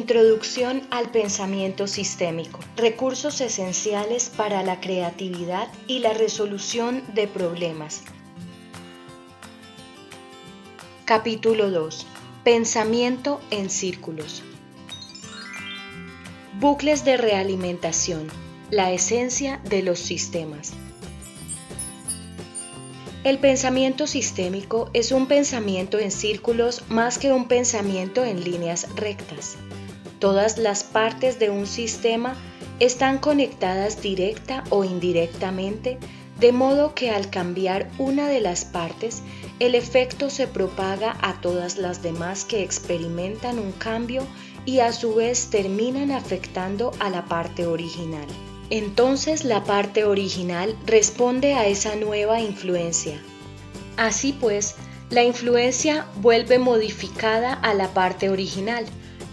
Introducción al pensamiento sistémico. Recursos esenciales para la creatividad y la resolución de problemas. Capítulo 2. Pensamiento en círculos. Bucles de realimentación. La esencia de los sistemas. El pensamiento sistémico es un pensamiento en círculos más que un pensamiento en líneas rectas. Todas las partes de un sistema están conectadas directa o indirectamente, de modo que al cambiar una de las partes, el efecto se propaga a todas las demás que experimentan un cambio y a su vez terminan afectando a la parte original. Entonces la parte original responde a esa nueva influencia. Así pues, la influencia vuelve modificada a la parte original,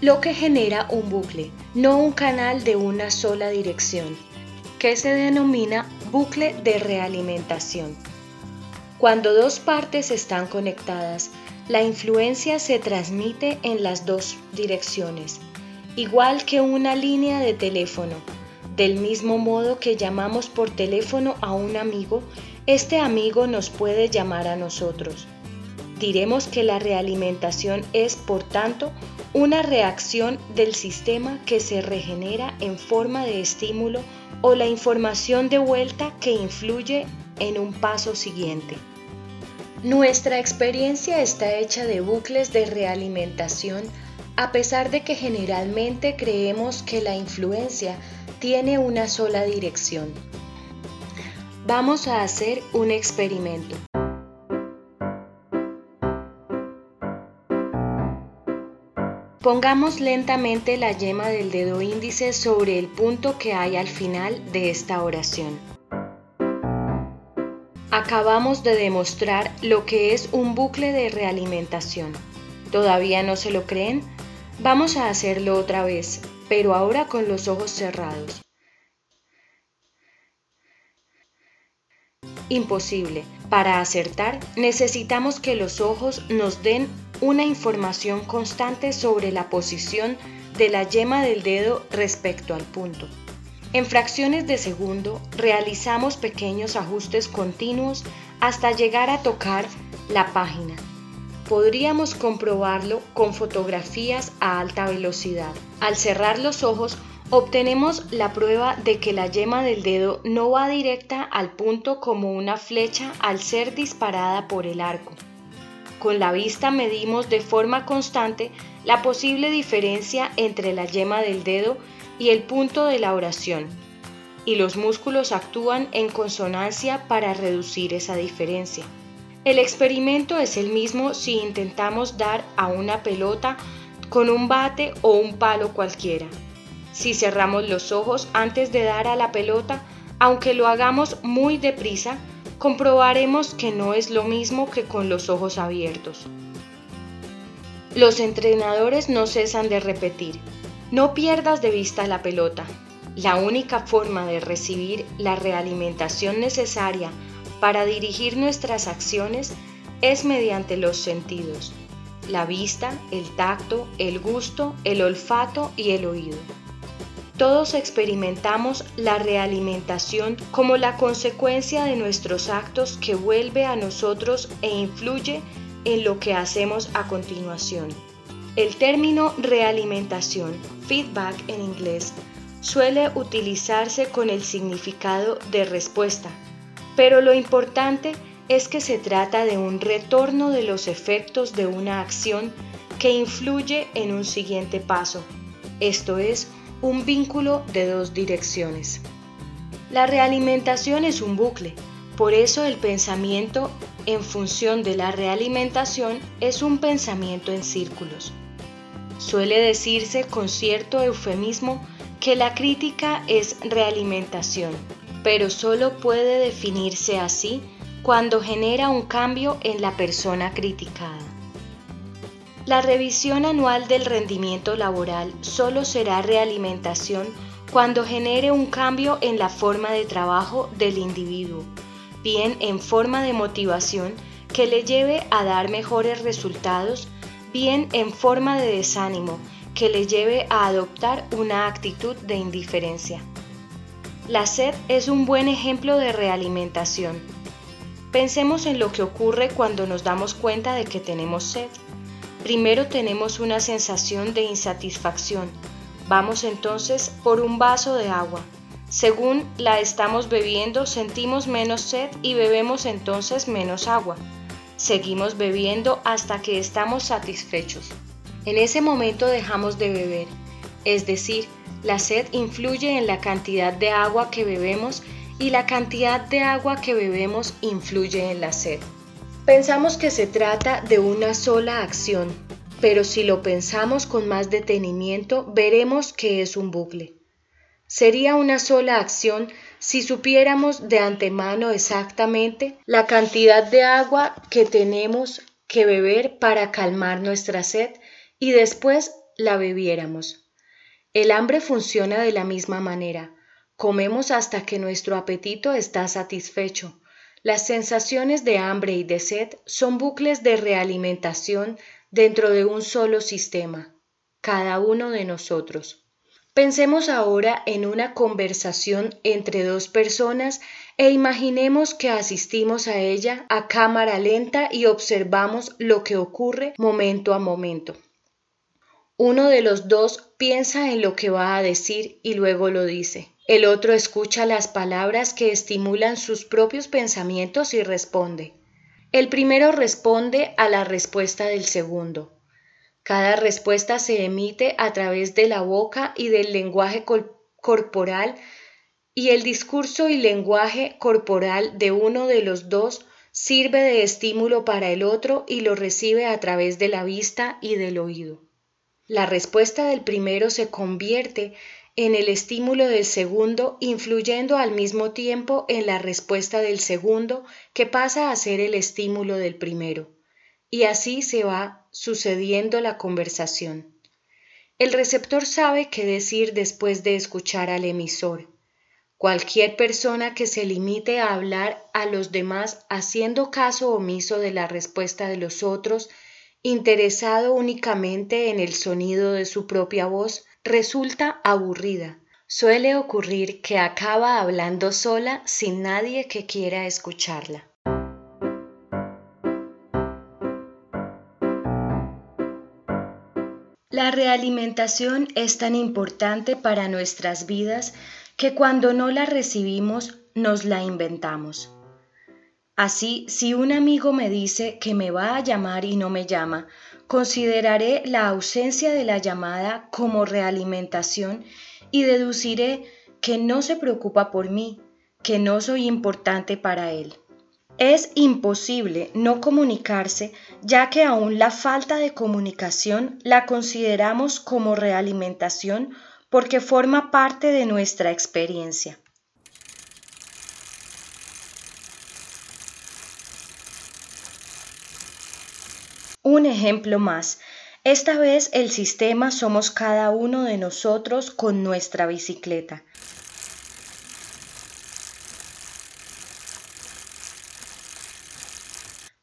lo que genera un bucle, no un canal de una sola dirección, que se denomina bucle de realimentación. Cuando dos partes están conectadas, la influencia se transmite en las dos direcciones, igual que una línea de teléfono del mismo modo que llamamos por teléfono a un amigo, este amigo nos puede llamar a nosotros. Diremos que la realimentación es, por tanto, una reacción del sistema que se regenera en forma de estímulo o la información de vuelta que influye en un paso siguiente. Nuestra experiencia está hecha de bucles de realimentación a pesar de que generalmente creemos que la influencia tiene una sola dirección. Vamos a hacer un experimento. Pongamos lentamente la yema del dedo índice sobre el punto que hay al final de esta oración. Acabamos de demostrar lo que es un bucle de realimentación. ¿Todavía no se lo creen? Vamos a hacerlo otra vez, pero ahora con los ojos cerrados. Imposible. Para acertar, necesitamos que los ojos nos den una información constante sobre la posición de la yema del dedo respecto al punto. En fracciones de segundo realizamos pequeños ajustes continuos hasta llegar a tocar la página podríamos comprobarlo con fotografías a alta velocidad. Al cerrar los ojos, obtenemos la prueba de que la yema del dedo no va directa al punto como una flecha al ser disparada por el arco. Con la vista medimos de forma constante la posible diferencia entre la yema del dedo y el punto de la oración, y los músculos actúan en consonancia para reducir esa diferencia. El experimento es el mismo si intentamos dar a una pelota con un bate o un palo cualquiera. Si cerramos los ojos antes de dar a la pelota, aunque lo hagamos muy deprisa, comprobaremos que no es lo mismo que con los ojos abiertos. Los entrenadores no cesan de repetir, no pierdas de vista la pelota. La única forma de recibir la realimentación necesaria para dirigir nuestras acciones es mediante los sentidos, la vista, el tacto, el gusto, el olfato y el oído. Todos experimentamos la realimentación como la consecuencia de nuestros actos que vuelve a nosotros e influye en lo que hacemos a continuación. El término realimentación, feedback en inglés, suele utilizarse con el significado de respuesta, pero lo importante es que se trata de un retorno de los efectos de una acción que influye en un siguiente paso, esto es, un vínculo de dos direcciones. La realimentación es un bucle, por eso el pensamiento en función de la realimentación es un pensamiento en círculos. Suele decirse con cierto eufemismo que la crítica es realimentación pero solo puede definirse así cuando genera un cambio en la persona criticada. La revisión anual del rendimiento laboral solo será realimentación cuando genere un cambio en la forma de trabajo del individuo, bien en forma de motivación que le lleve a dar mejores resultados, bien en forma de desánimo que le lleve a adoptar una actitud de indiferencia. La sed es un buen ejemplo de realimentación. Pensemos en lo que ocurre cuando nos damos cuenta de que tenemos sed. Primero tenemos una sensación de insatisfacción. Vamos entonces por un vaso de agua. Según la estamos bebiendo, sentimos menos sed y bebemos entonces menos agua. Seguimos bebiendo hasta que estamos satisfechos. En ese momento dejamos de beber, es decir, la sed influye en la cantidad de agua que bebemos y la cantidad de agua que bebemos influye en la sed. Pensamos que se trata de una sola acción, pero si lo pensamos con más detenimiento veremos que es un bucle. Sería una sola acción si supiéramos de antemano exactamente la cantidad de agua que tenemos que beber para calmar nuestra sed y después la bebiéramos. El hambre funciona de la misma manera. Comemos hasta que nuestro apetito está satisfecho. Las sensaciones de hambre y de sed son bucles de realimentación dentro de un solo sistema, cada uno de nosotros. Pensemos ahora en una conversación entre dos personas e imaginemos que asistimos a ella a cámara lenta y observamos lo que ocurre momento a momento. Uno de los dos piensa en lo que va a decir y luego lo dice. El otro escucha las palabras que estimulan sus propios pensamientos y responde. El primero responde a la respuesta del segundo. Cada respuesta se emite a través de la boca y del lenguaje corporal y el discurso y lenguaje corporal de uno de los dos sirve de estímulo para el otro y lo recibe a través de la vista y del oído. La respuesta del primero se convierte en el estímulo del segundo, influyendo al mismo tiempo en la respuesta del segundo, que pasa a ser el estímulo del primero. Y así se va sucediendo la conversación. El receptor sabe qué decir después de escuchar al emisor. Cualquier persona que se limite a hablar a los demás haciendo caso omiso de la respuesta de los otros, interesado únicamente en el sonido de su propia voz, resulta aburrida. Suele ocurrir que acaba hablando sola sin nadie que quiera escucharla. La realimentación es tan importante para nuestras vidas que cuando no la recibimos nos la inventamos. Así, si un amigo me dice que me va a llamar y no me llama, consideraré la ausencia de la llamada como realimentación y deduciré que no se preocupa por mí, que no soy importante para él. Es imposible no comunicarse, ya que aún la falta de comunicación la consideramos como realimentación porque forma parte de nuestra experiencia. Un ejemplo más. Esta vez el sistema somos cada uno de nosotros con nuestra bicicleta.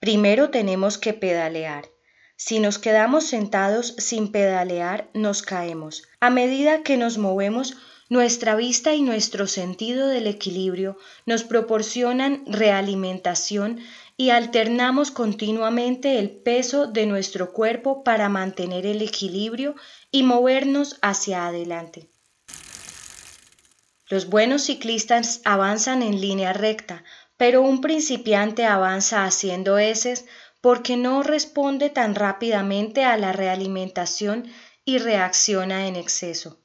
Primero tenemos que pedalear. Si nos quedamos sentados sin pedalear, nos caemos. A medida que nos movemos, nuestra vista y nuestro sentido del equilibrio nos proporcionan realimentación y alternamos continuamente el peso de nuestro cuerpo para mantener el equilibrio y movernos hacia adelante. Los buenos ciclistas avanzan en línea recta, pero un principiante avanza haciendo heces porque no responde tan rápidamente a la realimentación y reacciona en exceso.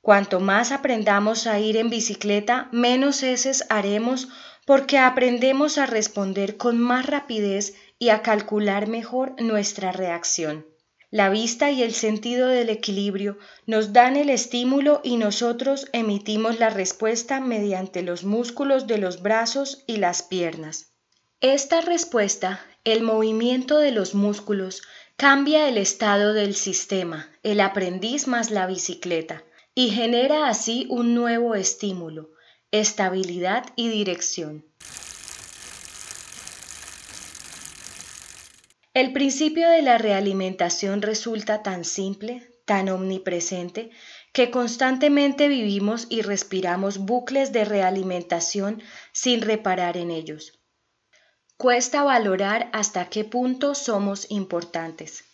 Cuanto más aprendamos a ir en bicicleta, menos heces haremos porque aprendemos a responder con más rapidez y a calcular mejor nuestra reacción. La vista y el sentido del equilibrio nos dan el estímulo y nosotros emitimos la respuesta mediante los músculos de los brazos y las piernas. Esta respuesta, el movimiento de los músculos, cambia el estado del sistema, el aprendiz más la bicicleta, y genera así un nuevo estímulo, estabilidad y dirección. El principio de la realimentación resulta tan simple, tan omnipresente, que constantemente vivimos y respiramos bucles de realimentación sin reparar en ellos. Cuesta valorar hasta qué punto somos importantes.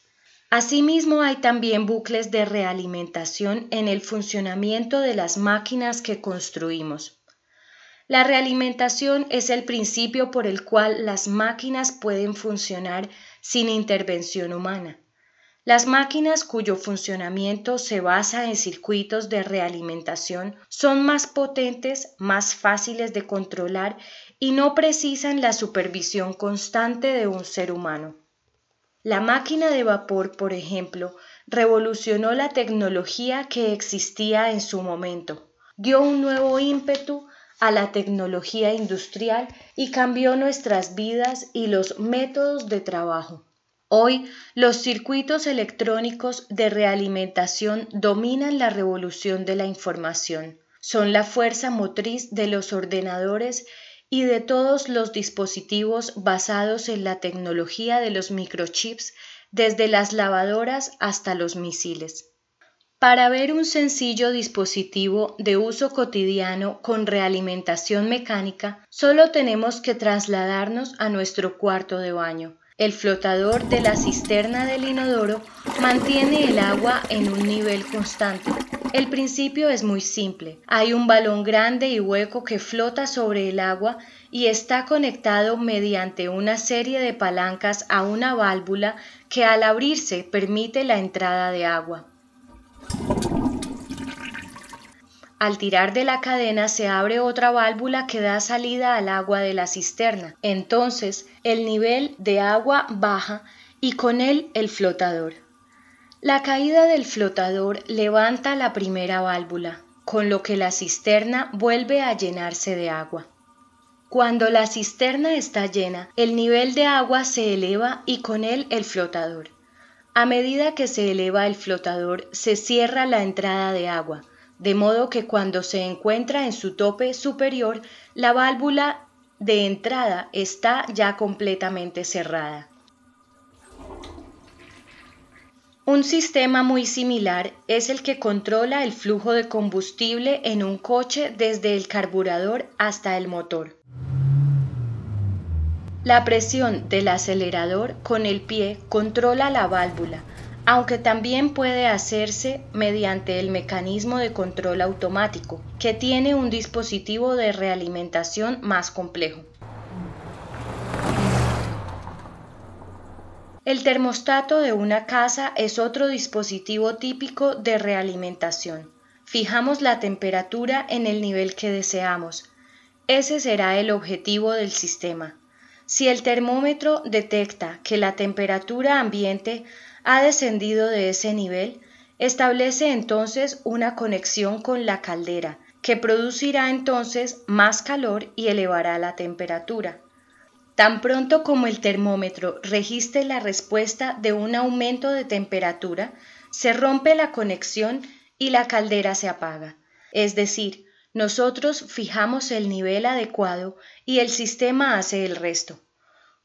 Asimismo, hay también bucles de realimentación en el funcionamiento de las máquinas que construimos. La realimentación es el principio por el cual las máquinas pueden funcionar sin intervención humana. Las máquinas cuyo funcionamiento se basa en circuitos de realimentación son más potentes, más fáciles de controlar y no precisan la supervisión constante de un ser humano. La máquina de vapor, por ejemplo, revolucionó la tecnología que existía en su momento, dio un nuevo ímpetu a la tecnología industrial y cambió nuestras vidas y los métodos de trabajo. Hoy los circuitos electrónicos de realimentación dominan la revolución de la información. Son la fuerza motriz de los ordenadores y de todos los dispositivos basados en la tecnología de los microchips, desde las lavadoras hasta los misiles. Para ver un sencillo dispositivo de uso cotidiano con realimentación mecánica, solo tenemos que trasladarnos a nuestro cuarto de baño. El flotador de la cisterna del inodoro mantiene el agua en un nivel constante. El principio es muy simple. Hay un balón grande y hueco que flota sobre el agua y está conectado mediante una serie de palancas a una válvula que al abrirse permite la entrada de agua. Al tirar de la cadena se abre otra válvula que da salida al agua de la cisterna. Entonces el nivel de agua baja y con él el flotador. La caída del flotador levanta la primera válvula, con lo que la cisterna vuelve a llenarse de agua. Cuando la cisterna está llena, el nivel de agua se eleva y con él el flotador. A medida que se eleva el flotador, se cierra la entrada de agua, de modo que cuando se encuentra en su tope superior, la válvula de entrada está ya completamente cerrada. Un sistema muy similar es el que controla el flujo de combustible en un coche desde el carburador hasta el motor. La presión del acelerador con el pie controla la válvula, aunque también puede hacerse mediante el mecanismo de control automático, que tiene un dispositivo de realimentación más complejo. El termostato de una casa es otro dispositivo típico de realimentación. Fijamos la temperatura en el nivel que deseamos. Ese será el objetivo del sistema. Si el termómetro detecta que la temperatura ambiente ha descendido de ese nivel, establece entonces una conexión con la caldera, que producirá entonces más calor y elevará la temperatura. Tan pronto como el termómetro registre la respuesta de un aumento de temperatura, se rompe la conexión y la caldera se apaga. Es decir, nosotros fijamos el nivel adecuado y el sistema hace el resto.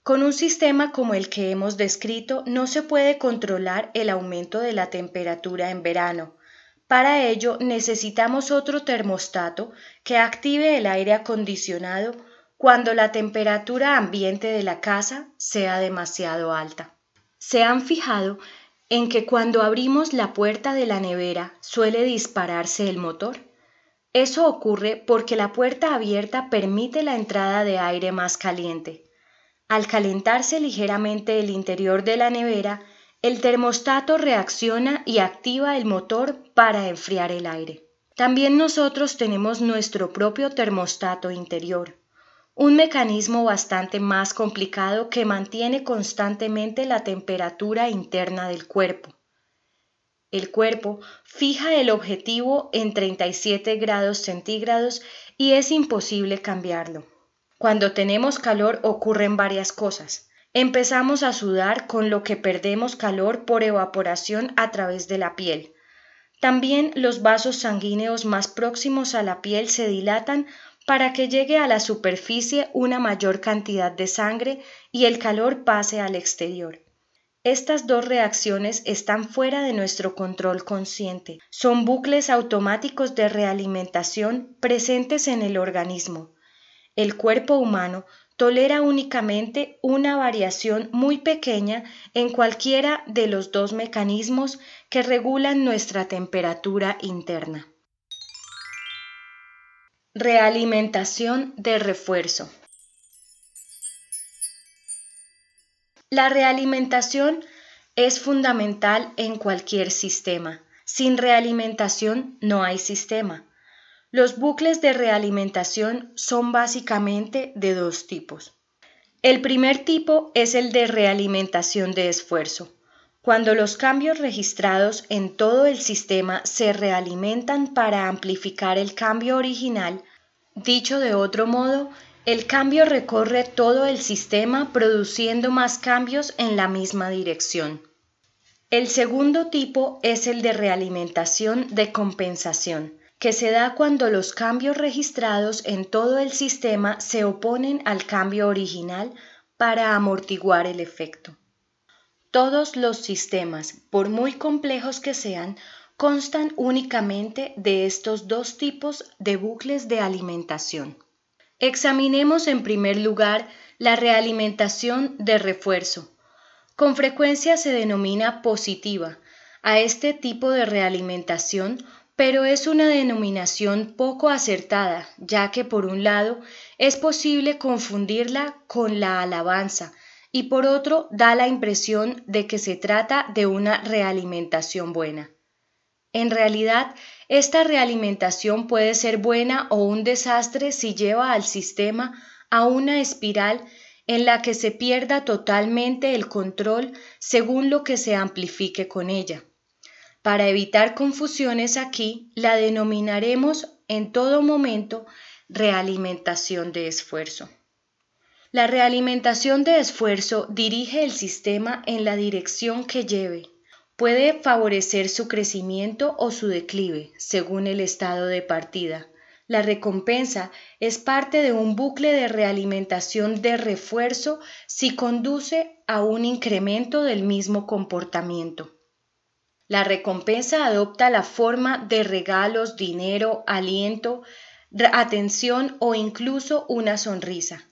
Con un sistema como el que hemos descrito no se puede controlar el aumento de la temperatura en verano. Para ello necesitamos otro termostato que active el aire acondicionado cuando la temperatura ambiente de la casa sea demasiado alta. ¿Se han fijado en que cuando abrimos la puerta de la nevera suele dispararse el motor? Eso ocurre porque la puerta abierta permite la entrada de aire más caliente. Al calentarse ligeramente el interior de la nevera, el termostato reacciona y activa el motor para enfriar el aire. También nosotros tenemos nuestro propio termostato interior un mecanismo bastante más complicado que mantiene constantemente la temperatura interna del cuerpo. El cuerpo fija el objetivo en 37 grados centígrados y es imposible cambiarlo. Cuando tenemos calor ocurren varias cosas. Empezamos a sudar con lo que perdemos calor por evaporación a través de la piel. También los vasos sanguíneos más próximos a la piel se dilatan para que llegue a la superficie una mayor cantidad de sangre y el calor pase al exterior. estas dos reacciones están fuera de nuestro control consciente. Son bucles automáticos de realimentación presentes en el organismo. El cuerpo humano tolera únicamente una variación muy pequeña en cualquiera de los dos mecanismos que regulan nuestra temperatura interna. Realimentación de refuerzo. La realimentación es fundamental en cualquier sistema. Sin realimentación no hay sistema. Los bucles de realimentación son básicamente de dos tipos. El primer tipo es el de realimentación de esfuerzo, cuando los cambios registrados en todo el sistema se realimentan para amplificar el cambio original, dicho de otro modo, el cambio recorre todo el sistema produciendo más cambios en la misma dirección. El segundo tipo es el de realimentación de compensación, que se da cuando los cambios registrados en todo el sistema se oponen al cambio original para amortiguar el efecto. Todos los sistemas, por muy complejos que sean, constan únicamente de estos dos tipos de bucles de alimentación. Examinemos en primer lugar la realimentación de refuerzo. Con frecuencia se denomina positiva a este tipo de realimentación pero es una denominación poco acertada, ya que por un lado es posible confundirla con la alabanza y por otro da la impresión de que se trata de una realimentación buena. En realidad, esta realimentación puede ser buena o un desastre si lleva al sistema a una espiral en la que se pierda totalmente el control según lo que se amplifique con ella. Para evitar confusiones aquí, la denominaremos en todo momento realimentación de esfuerzo. La realimentación de esfuerzo dirige el sistema en la dirección que lleve. Puede favorecer su crecimiento o su declive, según el estado de partida. La recompensa es parte de un bucle de realimentación de refuerzo si conduce a un incremento del mismo comportamiento. La recompensa adopta la forma de regalos, dinero, aliento, atención o incluso una sonrisa.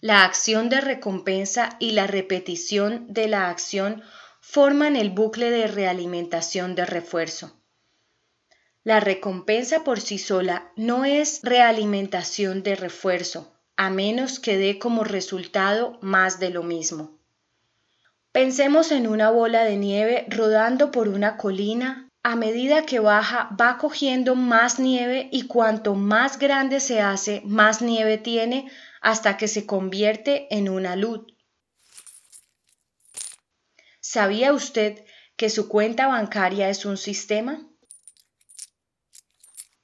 La acción de recompensa y la repetición de la acción forman el bucle de realimentación de refuerzo. La recompensa por sí sola no es realimentación de refuerzo, a menos que dé como resultado más de lo mismo. Pensemos en una bola de nieve rodando por una colina. A medida que baja va cogiendo más nieve y cuanto más grande se hace, más nieve tiene hasta que se convierte en una luz. ¿Sabía usted que su cuenta bancaria es un sistema?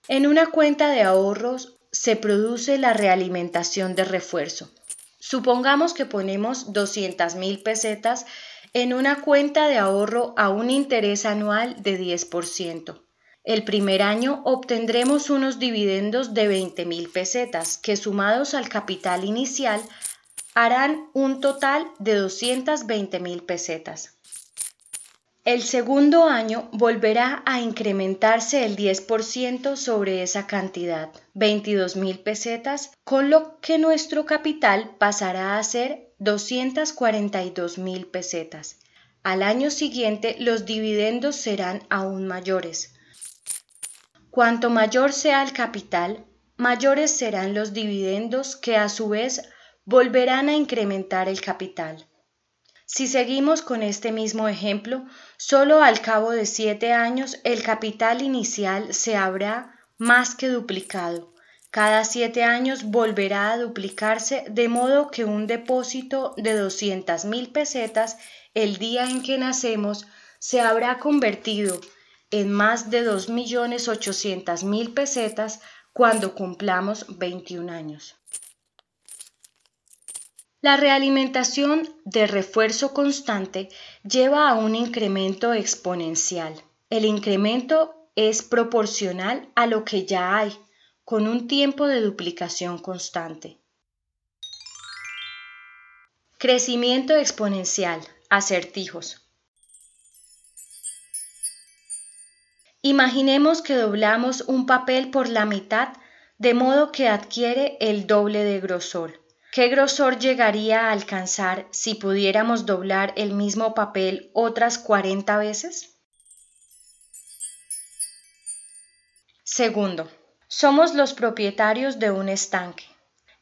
En una cuenta de ahorros se produce la realimentación de refuerzo. Supongamos que ponemos 200 mil pesetas en una cuenta de ahorro a un interés anual de 10%. El primer año obtendremos unos dividendos de 20 mil pesetas que sumados al capital inicial harán un total de 220 mil pesetas. El segundo año volverá a incrementarse el 10% sobre esa cantidad, 22 mil pesetas, con lo que nuestro capital pasará a ser 242 mil pesetas. Al año siguiente los dividendos serán aún mayores. Cuanto mayor sea el capital, mayores serán los dividendos que a su vez volverán a incrementar el capital. Si seguimos con este mismo ejemplo, solo al cabo de siete años el capital inicial se habrá más que duplicado. Cada siete años volverá a duplicarse de modo que un depósito de 200 mil pesetas el día en que nacemos se habrá convertido en más de 2.800.000 pesetas cuando cumplamos 21 años. La realimentación de refuerzo constante lleva a un incremento exponencial. El incremento es proporcional a lo que ya hay, con un tiempo de duplicación constante. Crecimiento exponencial. Acertijos. Imaginemos que doblamos un papel por la mitad de modo que adquiere el doble de grosor. ¿Qué grosor llegaría a alcanzar si pudiéramos doblar el mismo papel otras 40 veces? Segundo, somos los propietarios de un estanque.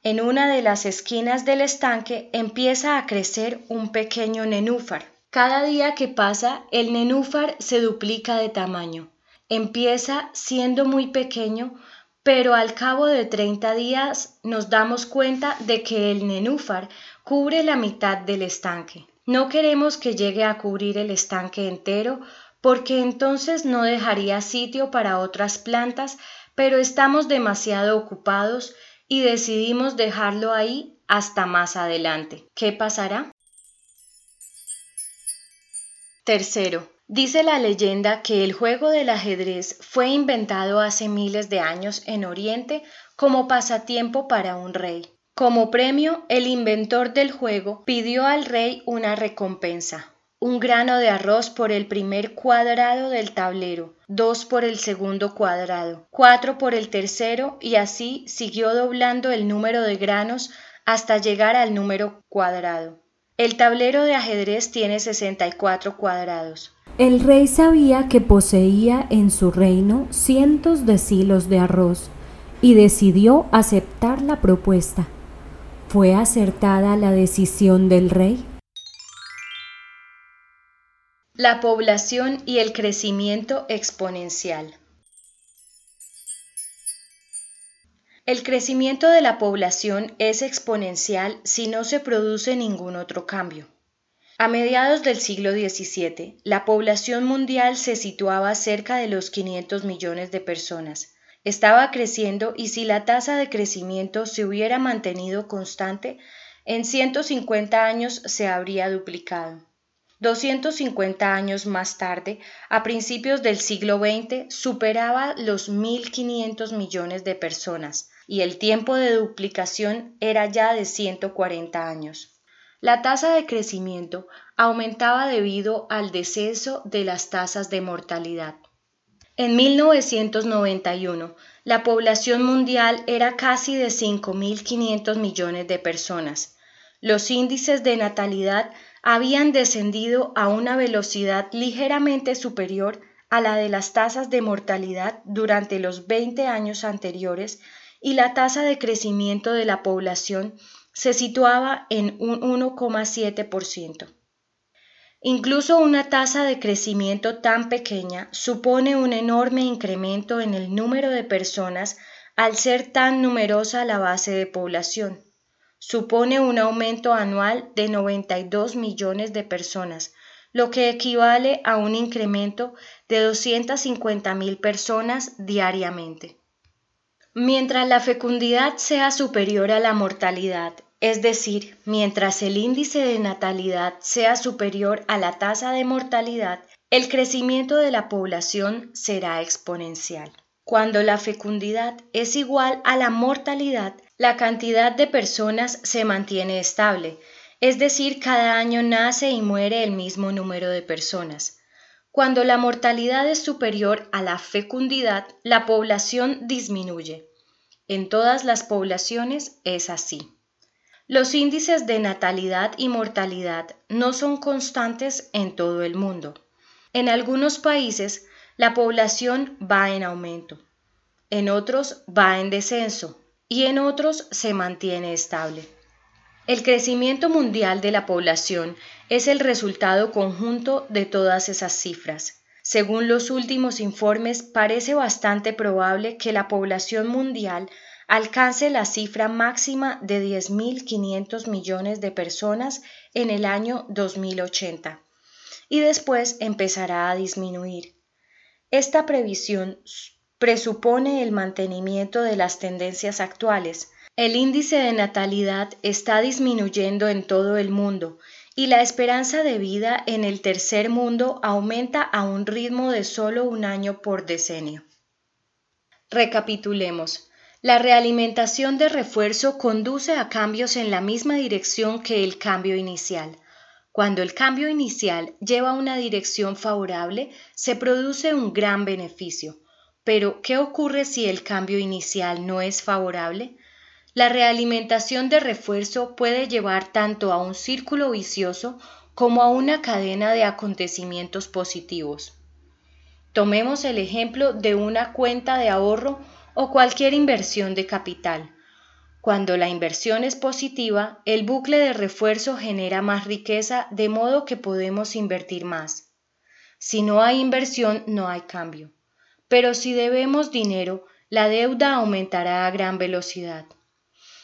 En una de las esquinas del estanque empieza a crecer un pequeño nenúfar. Cada día que pasa, el nenúfar se duplica de tamaño. Empieza siendo muy pequeño, pero al cabo de 30 días nos damos cuenta de que el nenúfar cubre la mitad del estanque. No queremos que llegue a cubrir el estanque entero porque entonces no dejaría sitio para otras plantas, pero estamos demasiado ocupados y decidimos dejarlo ahí hasta más adelante. ¿Qué pasará? Tercero, Dice la leyenda que el juego del ajedrez fue inventado hace miles de años en Oriente como pasatiempo para un rey. Como premio, el inventor del juego pidió al rey una recompensa, un grano de arroz por el primer cuadrado del tablero, dos por el segundo cuadrado, cuatro por el tercero y así siguió doblando el número de granos hasta llegar al número cuadrado. El tablero de ajedrez tiene 64 cuadrados. El rey sabía que poseía en su reino cientos de silos de arroz y decidió aceptar la propuesta. ¿Fue acertada la decisión del rey? La población y el crecimiento exponencial. El crecimiento de la población es exponencial si no se produce ningún otro cambio. A mediados del siglo XVII, la población mundial se situaba cerca de los 500 millones de personas. Estaba creciendo y si la tasa de crecimiento se hubiera mantenido constante, en 150 años se habría duplicado. 250 años más tarde, a principios del siglo XX, superaba los 1.500 millones de personas y el tiempo de duplicación era ya de 140 años. La tasa de crecimiento aumentaba debido al descenso de las tasas de mortalidad. En 1991, la población mundial era casi de 5.500 millones de personas. Los índices de natalidad habían descendido a una velocidad ligeramente superior a la de las tasas de mortalidad durante los 20 años anteriores y la tasa de crecimiento de la población se situaba en un 1,7%. Incluso una tasa de crecimiento tan pequeña supone un enorme incremento en el número de personas al ser tan numerosa la base de población. Supone un aumento anual de 92 millones de personas, lo que equivale a un incremento de 250 mil personas diariamente. Mientras la fecundidad sea superior a la mortalidad es decir, mientras el índice de natalidad sea superior a la tasa de mortalidad, el crecimiento de la población será exponencial. Cuando la fecundidad es igual a la mortalidad, la cantidad de personas se mantiene estable, es decir, cada año nace y muere el mismo número de personas. Cuando la mortalidad es superior a la fecundidad, la población disminuye. En todas las poblaciones es así. Los índices de natalidad y mortalidad no son constantes en todo el mundo. En algunos países la población va en aumento, en otros va en descenso y en otros se mantiene estable. El crecimiento mundial de la población es el resultado conjunto de todas esas cifras. Según los últimos informes, parece bastante probable que la población mundial alcance la cifra máxima de 10.500 millones de personas en el año 2080 y después empezará a disminuir. Esta previsión presupone el mantenimiento de las tendencias actuales. El índice de natalidad está disminuyendo en todo el mundo y la esperanza de vida en el tercer mundo aumenta a un ritmo de solo un año por decenio. Recapitulemos. La realimentación de refuerzo conduce a cambios en la misma dirección que el cambio inicial. Cuando el cambio inicial lleva una dirección favorable, se produce un gran beneficio. Pero, ¿qué ocurre si el cambio inicial no es favorable? La realimentación de refuerzo puede llevar tanto a un círculo vicioso como a una cadena de acontecimientos positivos. Tomemos el ejemplo de una cuenta de ahorro o cualquier inversión de capital. Cuando la inversión es positiva, el bucle de refuerzo genera más riqueza de modo que podemos invertir más. Si no hay inversión, no hay cambio. Pero si debemos dinero, la deuda aumentará a gran velocidad.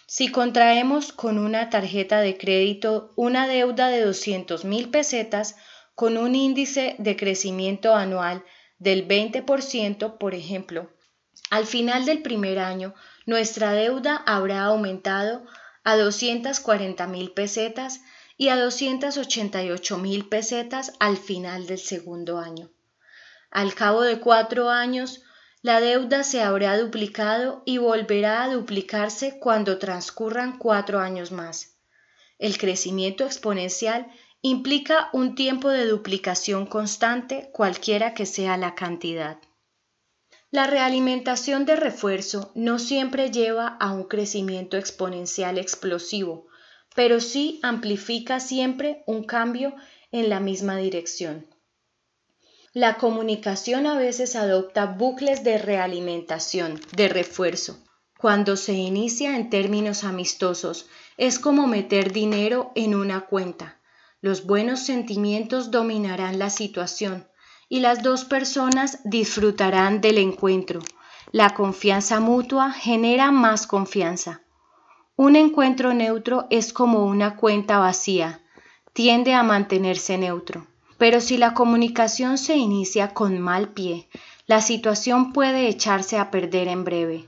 Si contraemos con una tarjeta de crédito una deuda de 200 mil pesetas con un índice de crecimiento anual del 20%, por ejemplo, al final del primer año nuestra deuda habrá aumentado a 240 mil pesetas y a 288 mil pesetas al final del segundo año. Al cabo de cuatro años, la deuda se habrá duplicado y volverá a duplicarse cuando transcurran cuatro años más. El crecimiento exponencial implica un tiempo de duplicación constante cualquiera que sea la cantidad. La realimentación de refuerzo no siempre lleva a un crecimiento exponencial explosivo, pero sí amplifica siempre un cambio en la misma dirección. La comunicación a veces adopta bucles de realimentación, de refuerzo. Cuando se inicia en términos amistosos, es como meter dinero en una cuenta. Los buenos sentimientos dominarán la situación, y las dos personas disfrutarán del encuentro. La confianza mutua genera más confianza. Un encuentro neutro es como una cuenta vacía, tiende a mantenerse neutro. Pero si la comunicación se inicia con mal pie, la situación puede echarse a perder en breve.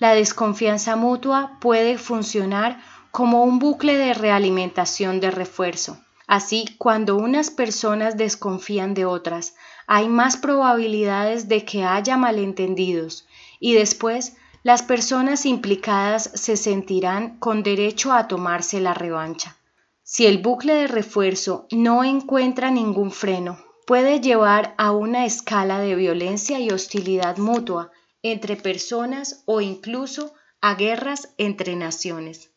La desconfianza mutua puede funcionar como un bucle de realimentación de refuerzo. Así, cuando unas personas desconfían de otras, hay más probabilidades de que haya malentendidos y después las personas implicadas se sentirán con derecho a tomarse la revancha. Si el bucle de refuerzo no encuentra ningún freno, puede llevar a una escala de violencia y hostilidad mutua entre personas o incluso a guerras entre naciones.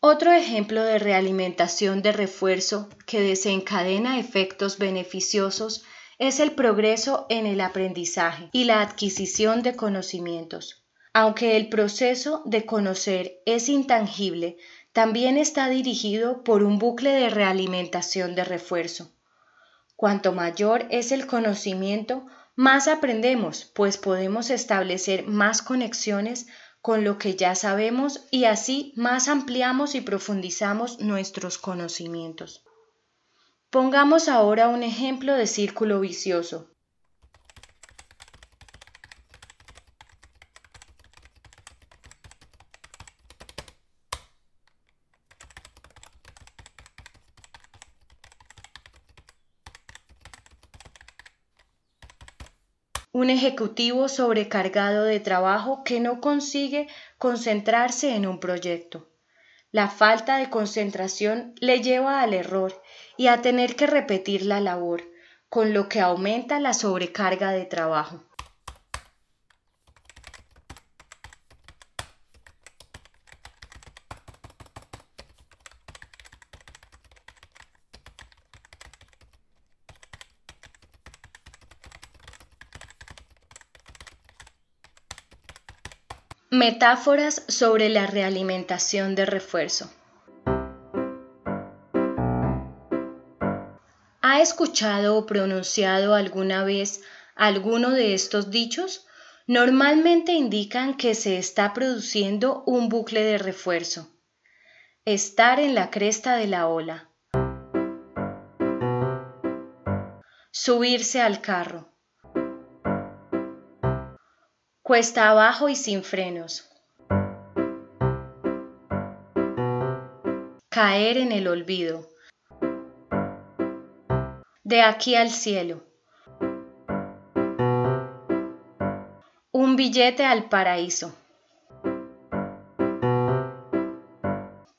Otro ejemplo de realimentación de refuerzo que desencadena efectos beneficiosos es el progreso en el aprendizaje y la adquisición de conocimientos. Aunque el proceso de conocer es intangible, también está dirigido por un bucle de realimentación de refuerzo. Cuanto mayor es el conocimiento, más aprendemos, pues podemos establecer más conexiones con lo que ya sabemos y así más ampliamos y profundizamos nuestros conocimientos. Pongamos ahora un ejemplo de círculo vicioso. Un ejecutivo sobrecargado de trabajo que no consigue concentrarse en un proyecto. La falta de concentración le lleva al error y a tener que repetir la labor, con lo que aumenta la sobrecarga de trabajo. Metáforas sobre la realimentación de refuerzo. ¿Ha escuchado o pronunciado alguna vez alguno de estos dichos? Normalmente indican que se está produciendo un bucle de refuerzo. Estar en la cresta de la ola. Subirse al carro. Cuesta abajo y sin frenos. Caer en el olvido. De aquí al cielo. Un billete al paraíso.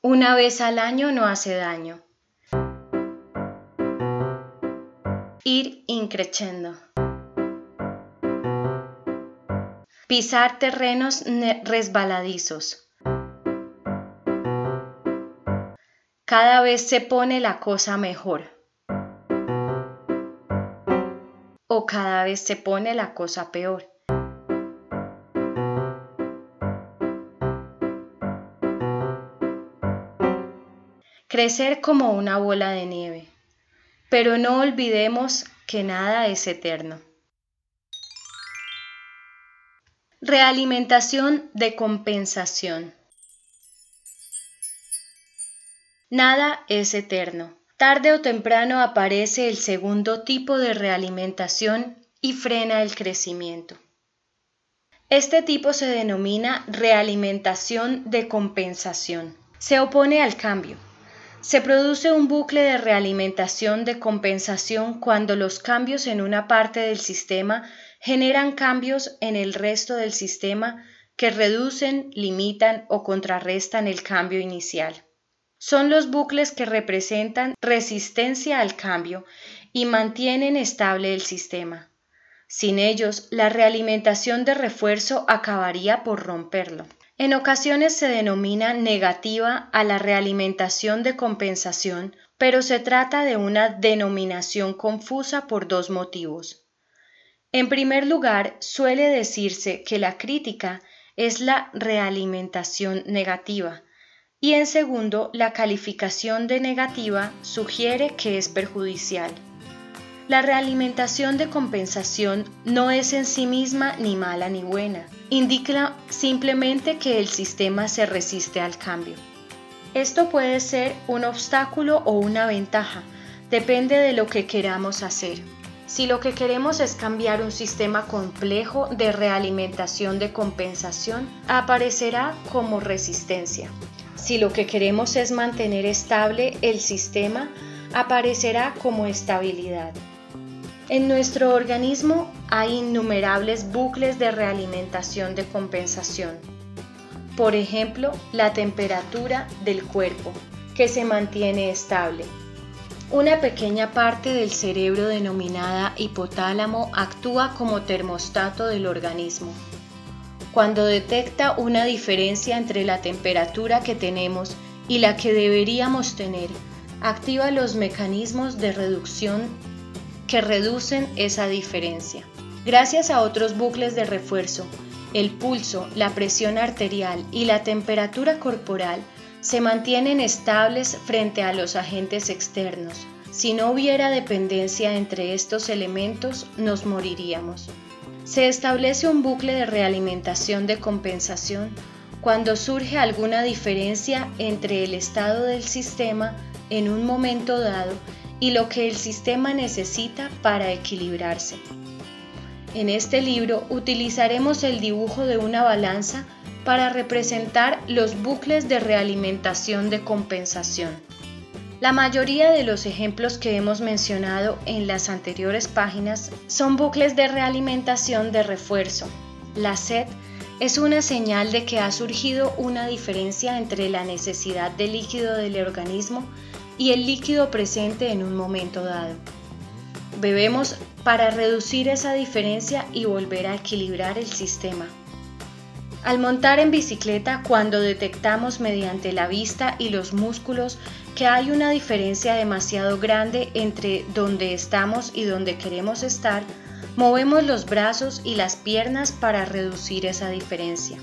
Una vez al año no hace daño. Ir increciendo. Pisar terrenos resbaladizos. Cada vez se pone la cosa mejor. O cada vez se pone la cosa peor. Crecer como una bola de nieve. Pero no olvidemos que nada es eterno. Realimentación de compensación. Nada es eterno. Tarde o temprano aparece el segundo tipo de realimentación y frena el crecimiento. Este tipo se denomina realimentación de compensación. Se opone al cambio. Se produce un bucle de realimentación de compensación cuando los cambios en una parte del sistema generan cambios en el resto del sistema que reducen, limitan o contrarrestan el cambio inicial. Son los bucles que representan resistencia al cambio y mantienen estable el sistema. Sin ellos, la realimentación de refuerzo acabaría por romperlo. En ocasiones se denomina negativa a la realimentación de compensación, pero se trata de una denominación confusa por dos motivos. En primer lugar, suele decirse que la crítica es la realimentación negativa y en segundo, la calificación de negativa sugiere que es perjudicial. La realimentación de compensación no es en sí misma ni mala ni buena, indica simplemente que el sistema se resiste al cambio. Esto puede ser un obstáculo o una ventaja, depende de lo que queramos hacer. Si lo que queremos es cambiar un sistema complejo de realimentación de compensación, aparecerá como resistencia. Si lo que queremos es mantener estable el sistema, aparecerá como estabilidad. En nuestro organismo hay innumerables bucles de realimentación de compensación. Por ejemplo, la temperatura del cuerpo, que se mantiene estable. Una pequeña parte del cerebro denominada hipotálamo actúa como termostato del organismo. Cuando detecta una diferencia entre la temperatura que tenemos y la que deberíamos tener, activa los mecanismos de reducción que reducen esa diferencia. Gracias a otros bucles de refuerzo, el pulso, la presión arterial y la temperatura corporal se mantienen estables frente a los agentes externos. Si no hubiera dependencia entre estos elementos, nos moriríamos. Se establece un bucle de realimentación de compensación cuando surge alguna diferencia entre el estado del sistema en un momento dado y lo que el sistema necesita para equilibrarse. En este libro utilizaremos el dibujo de una balanza para representar los bucles de realimentación de compensación. La mayoría de los ejemplos que hemos mencionado en las anteriores páginas son bucles de realimentación de refuerzo. La sed es una señal de que ha surgido una diferencia entre la necesidad de líquido del organismo y el líquido presente en un momento dado. Bebemos para reducir esa diferencia y volver a equilibrar el sistema. Al montar en bicicleta, cuando detectamos mediante la vista y los músculos que hay una diferencia demasiado grande entre donde estamos y donde queremos estar, movemos los brazos y las piernas para reducir esa diferencia.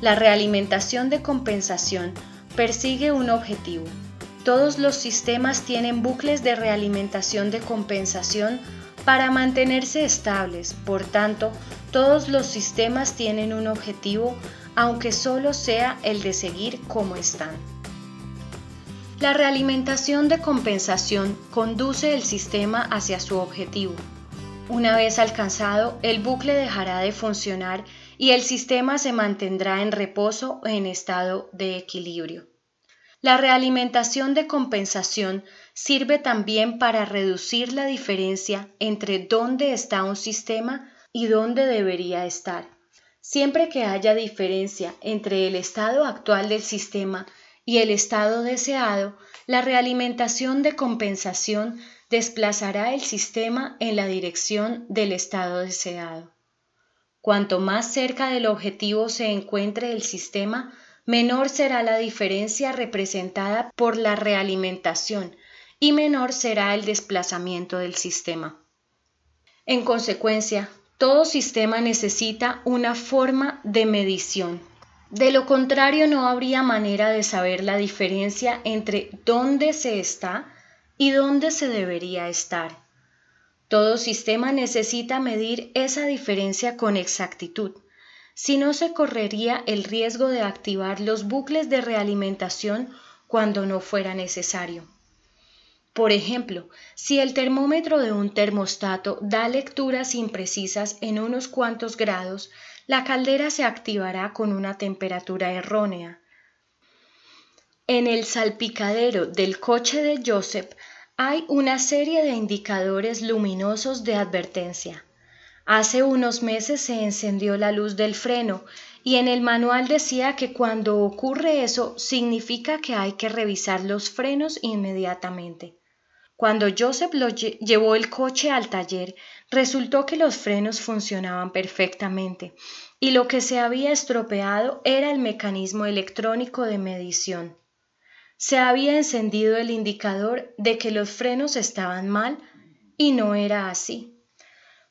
La realimentación de compensación persigue un objetivo. Todos los sistemas tienen bucles de realimentación de compensación para mantenerse estables, por tanto, todos los sistemas tienen un objetivo, aunque solo sea el de seguir como están. La realimentación de compensación conduce el sistema hacia su objetivo. Una vez alcanzado, el bucle dejará de funcionar y el sistema se mantendrá en reposo o en estado de equilibrio. La realimentación de compensación sirve también para reducir la diferencia entre dónde está un sistema y dónde debería estar. Siempre que haya diferencia entre el estado actual del sistema y el estado deseado, la realimentación de compensación desplazará el sistema en la dirección del estado deseado. Cuanto más cerca del objetivo se encuentre el sistema, menor será la diferencia representada por la realimentación y menor será el desplazamiento del sistema. En consecuencia, todo sistema necesita una forma de medición. De lo contrario, no habría manera de saber la diferencia entre dónde se está y dónde se debería estar. Todo sistema necesita medir esa diferencia con exactitud si no se correría el riesgo de activar los bucles de realimentación cuando no fuera necesario. Por ejemplo, si el termómetro de un termostato da lecturas imprecisas en unos cuantos grados, la caldera se activará con una temperatura errónea. En el salpicadero del coche de Joseph hay una serie de indicadores luminosos de advertencia. Hace unos meses se encendió la luz del freno y en el manual decía que cuando ocurre eso significa que hay que revisar los frenos inmediatamente. Cuando Joseph lo llevó el coche al taller, resultó que los frenos funcionaban perfectamente y lo que se había estropeado era el mecanismo electrónico de medición. Se había encendido el indicador de que los frenos estaban mal y no era así.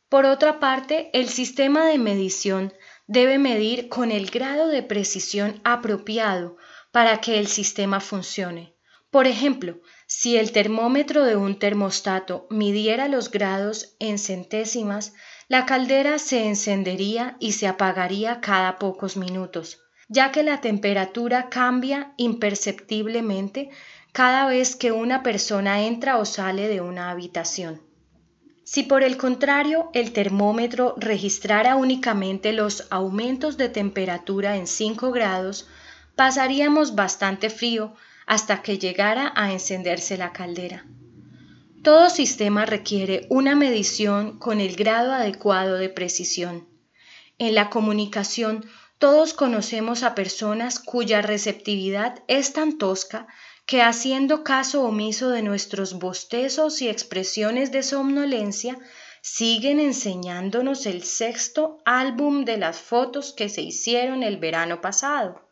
Por otra parte, el sistema de medición debe medir con el grado de precisión apropiado para que el sistema funcione. Por ejemplo, si el termómetro de un termostato midiera los grados en centésimas, la caldera se encendería y se apagaría cada pocos minutos, ya que la temperatura cambia imperceptiblemente cada vez que una persona entra o sale de una habitación. Si por el contrario el termómetro registrara únicamente los aumentos de temperatura en 5 grados, pasaríamos bastante frío hasta que llegara a encenderse la caldera. Todo sistema requiere una medición con el grado adecuado de precisión. En la comunicación, todos conocemos a personas cuya receptividad es tan tosca que haciendo caso omiso de nuestros bostezos y expresiones de somnolencia, siguen enseñándonos el sexto álbum de las fotos que se hicieron el verano pasado.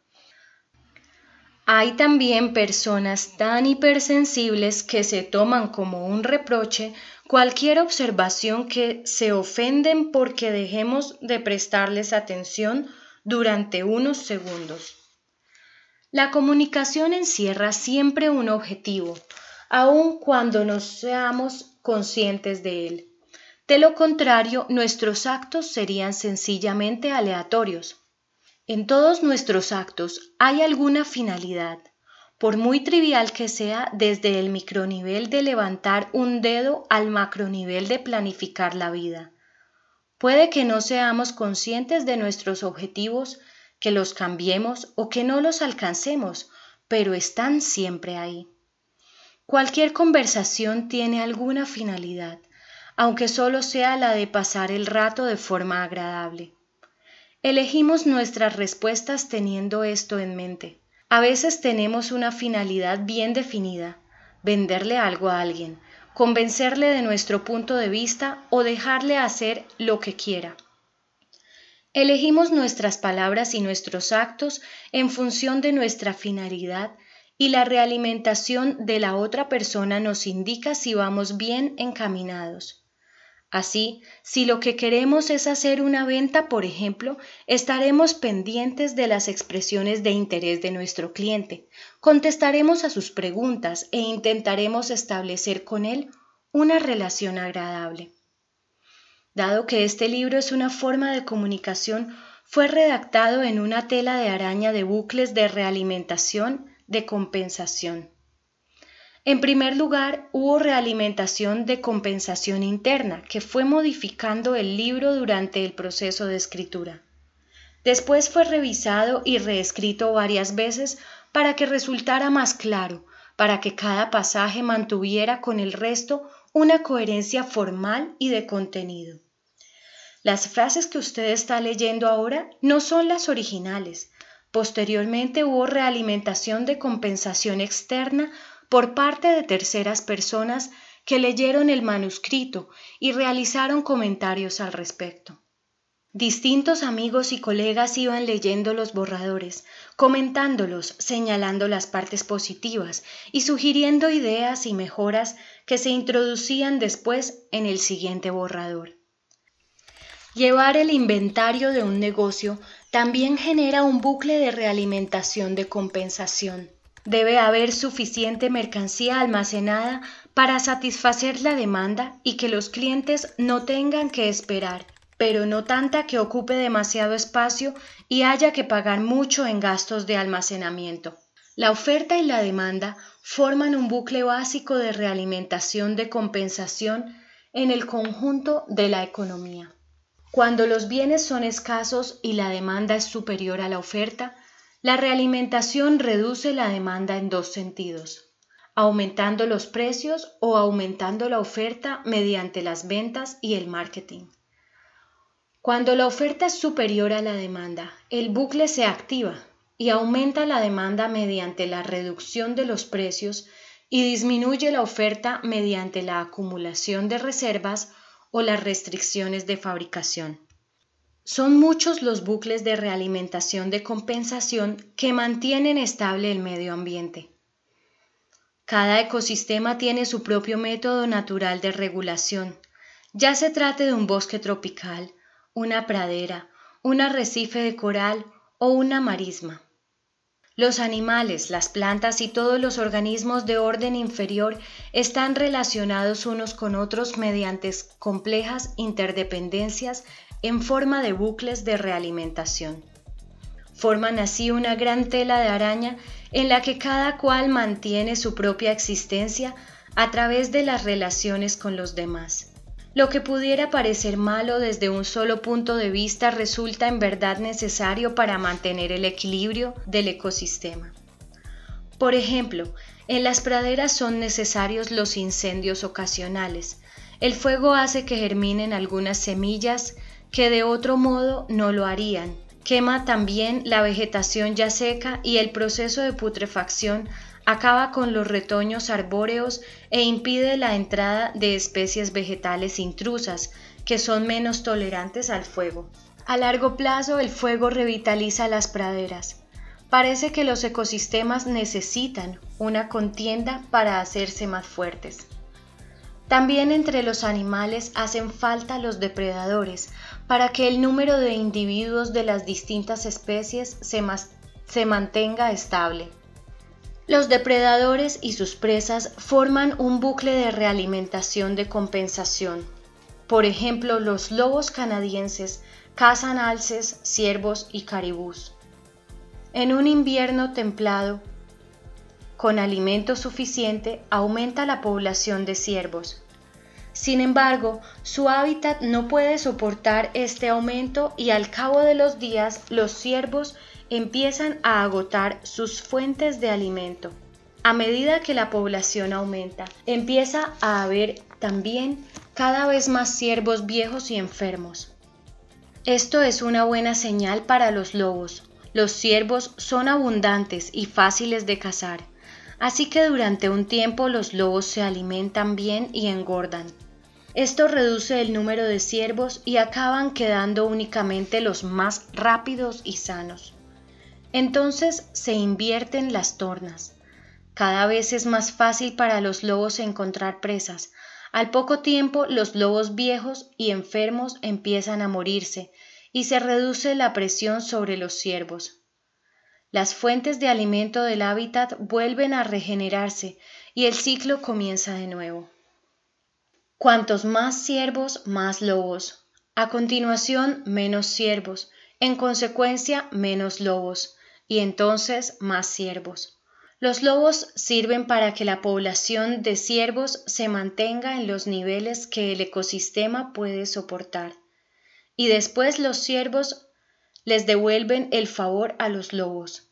Hay también personas tan hipersensibles que se toman como un reproche cualquier observación que se ofenden porque dejemos de prestarles atención durante unos segundos. La comunicación encierra siempre un objetivo, aun cuando no seamos conscientes de él. De lo contrario, nuestros actos serían sencillamente aleatorios. En todos nuestros actos hay alguna finalidad, por muy trivial que sea desde el micronivel de levantar un dedo al macronivel de planificar la vida. Puede que no seamos conscientes de nuestros objetivos que los cambiemos o que no los alcancemos, pero están siempre ahí. Cualquier conversación tiene alguna finalidad, aunque solo sea la de pasar el rato de forma agradable. Elegimos nuestras respuestas teniendo esto en mente. A veces tenemos una finalidad bien definida, venderle algo a alguien, convencerle de nuestro punto de vista o dejarle hacer lo que quiera. Elegimos nuestras palabras y nuestros actos en función de nuestra finalidad y la realimentación de la otra persona nos indica si vamos bien encaminados. Así, si lo que queremos es hacer una venta, por ejemplo, estaremos pendientes de las expresiones de interés de nuestro cliente, contestaremos a sus preguntas e intentaremos establecer con él una relación agradable. Dado que este libro es una forma de comunicación, fue redactado en una tela de araña de bucles de realimentación de compensación. En primer lugar, hubo realimentación de compensación interna, que fue modificando el libro durante el proceso de escritura. Después fue revisado y reescrito varias veces para que resultara más claro, para que cada pasaje mantuviera con el resto una coherencia formal y de contenido. Las frases que usted está leyendo ahora no son las originales. Posteriormente hubo realimentación de compensación externa por parte de terceras personas que leyeron el manuscrito y realizaron comentarios al respecto. Distintos amigos y colegas iban leyendo los borradores, comentándolos, señalando las partes positivas y sugiriendo ideas y mejoras que se introducían después en el siguiente borrador. Llevar el inventario de un negocio también genera un bucle de realimentación de compensación. Debe haber suficiente mercancía almacenada para satisfacer la demanda y que los clientes no tengan que esperar pero no tanta que ocupe demasiado espacio y haya que pagar mucho en gastos de almacenamiento. La oferta y la demanda forman un bucle básico de realimentación de compensación en el conjunto de la economía. Cuando los bienes son escasos y la demanda es superior a la oferta, la realimentación reduce la demanda en dos sentidos, aumentando los precios o aumentando la oferta mediante las ventas y el marketing. Cuando la oferta es superior a la demanda, el bucle se activa y aumenta la demanda mediante la reducción de los precios y disminuye la oferta mediante la acumulación de reservas o las restricciones de fabricación. Son muchos los bucles de realimentación de compensación que mantienen estable el medio ambiente. Cada ecosistema tiene su propio método natural de regulación, ya se trate de un bosque tropical, una pradera, un arrecife de coral o una marisma. Los animales, las plantas y todos los organismos de orden inferior están relacionados unos con otros mediante complejas interdependencias en forma de bucles de realimentación. Forman así una gran tela de araña en la que cada cual mantiene su propia existencia a través de las relaciones con los demás. Lo que pudiera parecer malo desde un solo punto de vista resulta en verdad necesario para mantener el equilibrio del ecosistema. Por ejemplo, en las praderas son necesarios los incendios ocasionales. El fuego hace que germinen algunas semillas que de otro modo no lo harían. Quema también la vegetación ya seca y el proceso de putrefacción acaba con los retoños arbóreos e impide la entrada de especies vegetales intrusas, que son menos tolerantes al fuego. A largo plazo el fuego revitaliza las praderas. Parece que los ecosistemas necesitan una contienda para hacerse más fuertes. También entre los animales hacen falta los depredadores para que el número de individuos de las distintas especies se, se mantenga estable. Los depredadores y sus presas forman un bucle de realimentación de compensación. Por ejemplo, los lobos canadienses cazan alces, ciervos y caribús. En un invierno templado, con alimento suficiente, aumenta la población de ciervos. Sin embargo, su hábitat no puede soportar este aumento y al cabo de los días los ciervos empiezan a agotar sus fuentes de alimento. A medida que la población aumenta, empieza a haber también cada vez más ciervos viejos y enfermos. Esto es una buena señal para los lobos. Los ciervos son abundantes y fáciles de cazar, así que durante un tiempo los lobos se alimentan bien y engordan. Esto reduce el número de ciervos y acaban quedando únicamente los más rápidos y sanos. Entonces se invierten las tornas. Cada vez es más fácil para los lobos encontrar presas. Al poco tiempo los lobos viejos y enfermos empiezan a morirse y se reduce la presión sobre los ciervos. Las fuentes de alimento del hábitat vuelven a regenerarse y el ciclo comienza de nuevo. Cuantos más ciervos, más lobos. A continuación, menos ciervos. En consecuencia, menos lobos y entonces más ciervos. Los lobos sirven para que la población de ciervos se mantenga en los niveles que el ecosistema puede soportar. Y después los ciervos les devuelven el favor a los lobos.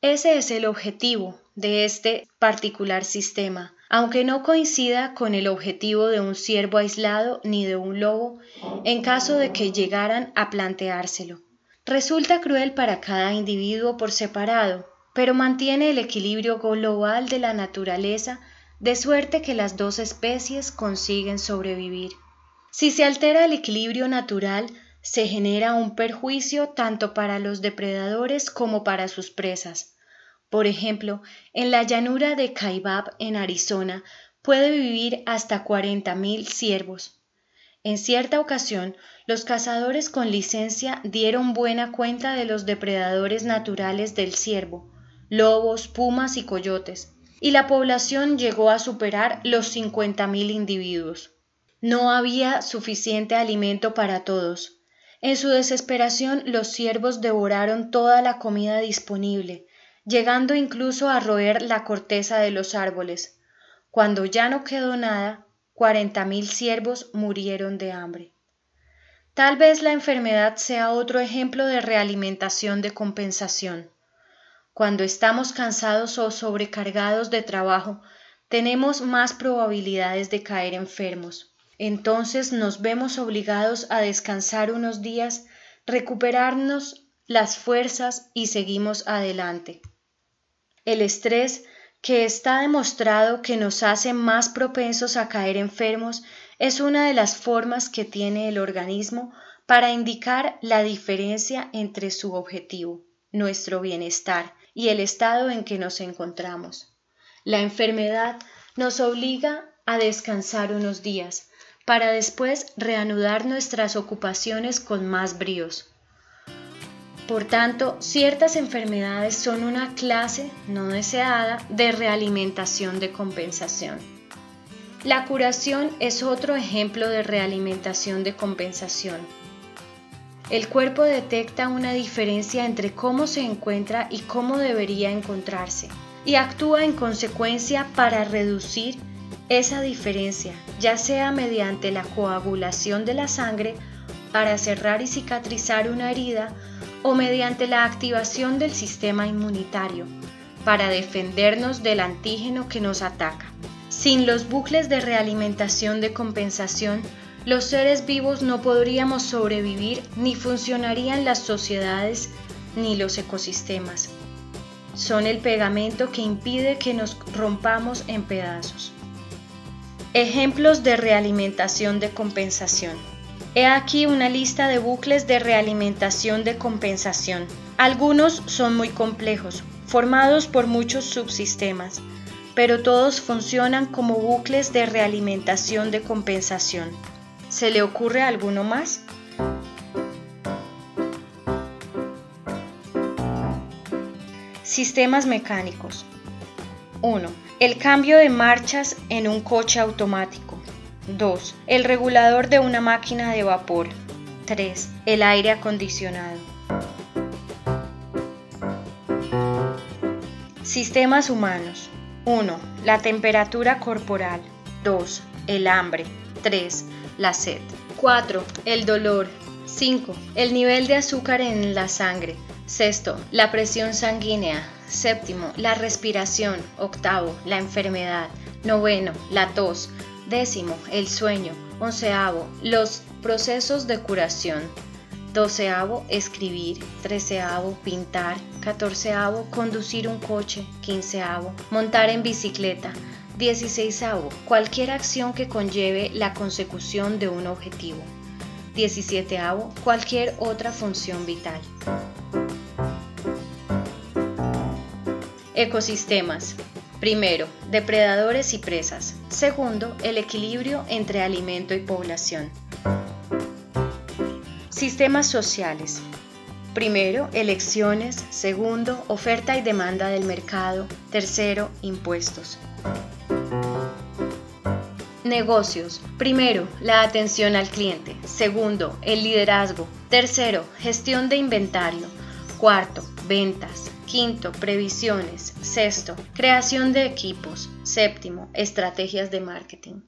Ese es el objetivo de este particular sistema, aunque no coincida con el objetivo de un ciervo aislado ni de un lobo, en caso de que llegaran a planteárselo. Resulta cruel para cada individuo por separado, pero mantiene el equilibrio global de la naturaleza de suerte que las dos especies consiguen sobrevivir. Si se altera el equilibrio natural, se genera un perjuicio tanto para los depredadores como para sus presas. Por ejemplo, en la llanura de Kaibab, en Arizona, puede vivir hasta 40.000 ciervos. En cierta ocasión, los cazadores con licencia dieron buena cuenta de los depredadores naturales del ciervo, lobos, pumas y coyotes, y la población llegó a superar los 50.000 individuos. No había suficiente alimento para todos. En su desesperación los ciervos devoraron toda la comida disponible, llegando incluso a roer la corteza de los árboles. Cuando ya no quedó nada, cuarenta mil ciervos murieron de hambre. Tal vez la enfermedad sea otro ejemplo de realimentación de compensación. Cuando estamos cansados o sobrecargados de trabajo, tenemos más probabilidades de caer enfermos. Entonces nos vemos obligados a descansar unos días, recuperarnos las fuerzas y seguimos adelante. El estrés que está demostrado que nos hace más propensos a caer enfermos, es una de las formas que tiene el organismo para indicar la diferencia entre su objetivo, nuestro bienestar, y el estado en que nos encontramos. La enfermedad nos obliga a descansar unos días, para después reanudar nuestras ocupaciones con más bríos. Por tanto, ciertas enfermedades son una clase no deseada de realimentación de compensación. La curación es otro ejemplo de realimentación de compensación. El cuerpo detecta una diferencia entre cómo se encuentra y cómo debería encontrarse y actúa en consecuencia para reducir esa diferencia, ya sea mediante la coagulación de la sangre para cerrar y cicatrizar una herida o mediante la activación del sistema inmunitario para defendernos del antígeno que nos ataca. Sin los bucles de realimentación de compensación, los seres vivos no podríamos sobrevivir ni funcionarían las sociedades ni los ecosistemas. Son el pegamento que impide que nos rompamos en pedazos. Ejemplos de realimentación de compensación. He aquí una lista de bucles de realimentación de compensación. Algunos son muy complejos, formados por muchos subsistemas, pero todos funcionan como bucles de realimentación de compensación. ¿Se le ocurre alguno más? Sistemas mecánicos. 1. El cambio de marchas en un coche automático. 2. El regulador de una máquina de vapor. 3. El aire acondicionado. Sistemas humanos. 1. La temperatura corporal. 2. El hambre. 3. La sed. 4. El dolor. 5. El nivel de azúcar en la sangre. Sexto, la presión sanguínea. Séptimo, la respiración. Octavo, la enfermedad. Noveno, la tos. Décimo, el sueño. Onceavo, los procesos de curación. Doceavo, escribir. Treceavo, pintar. Catorceavo, conducir un coche. Quinceavo, montar en bicicleta. Dieciséisavo, cualquier acción que conlleve la consecución de un objetivo. Diecisietavo, cualquier otra función vital. Ecosistemas. Primero, depredadores y presas. Segundo, el equilibrio entre alimento y población. Sistemas sociales. Primero, elecciones. Segundo, oferta y demanda del mercado. Tercero, impuestos. Negocios. Primero, la atención al cliente. Segundo, el liderazgo. Tercero, gestión de inventario. Cuarto, ventas. Quinto, previsiones. Sexto, creación de equipos. Séptimo, estrategias de marketing.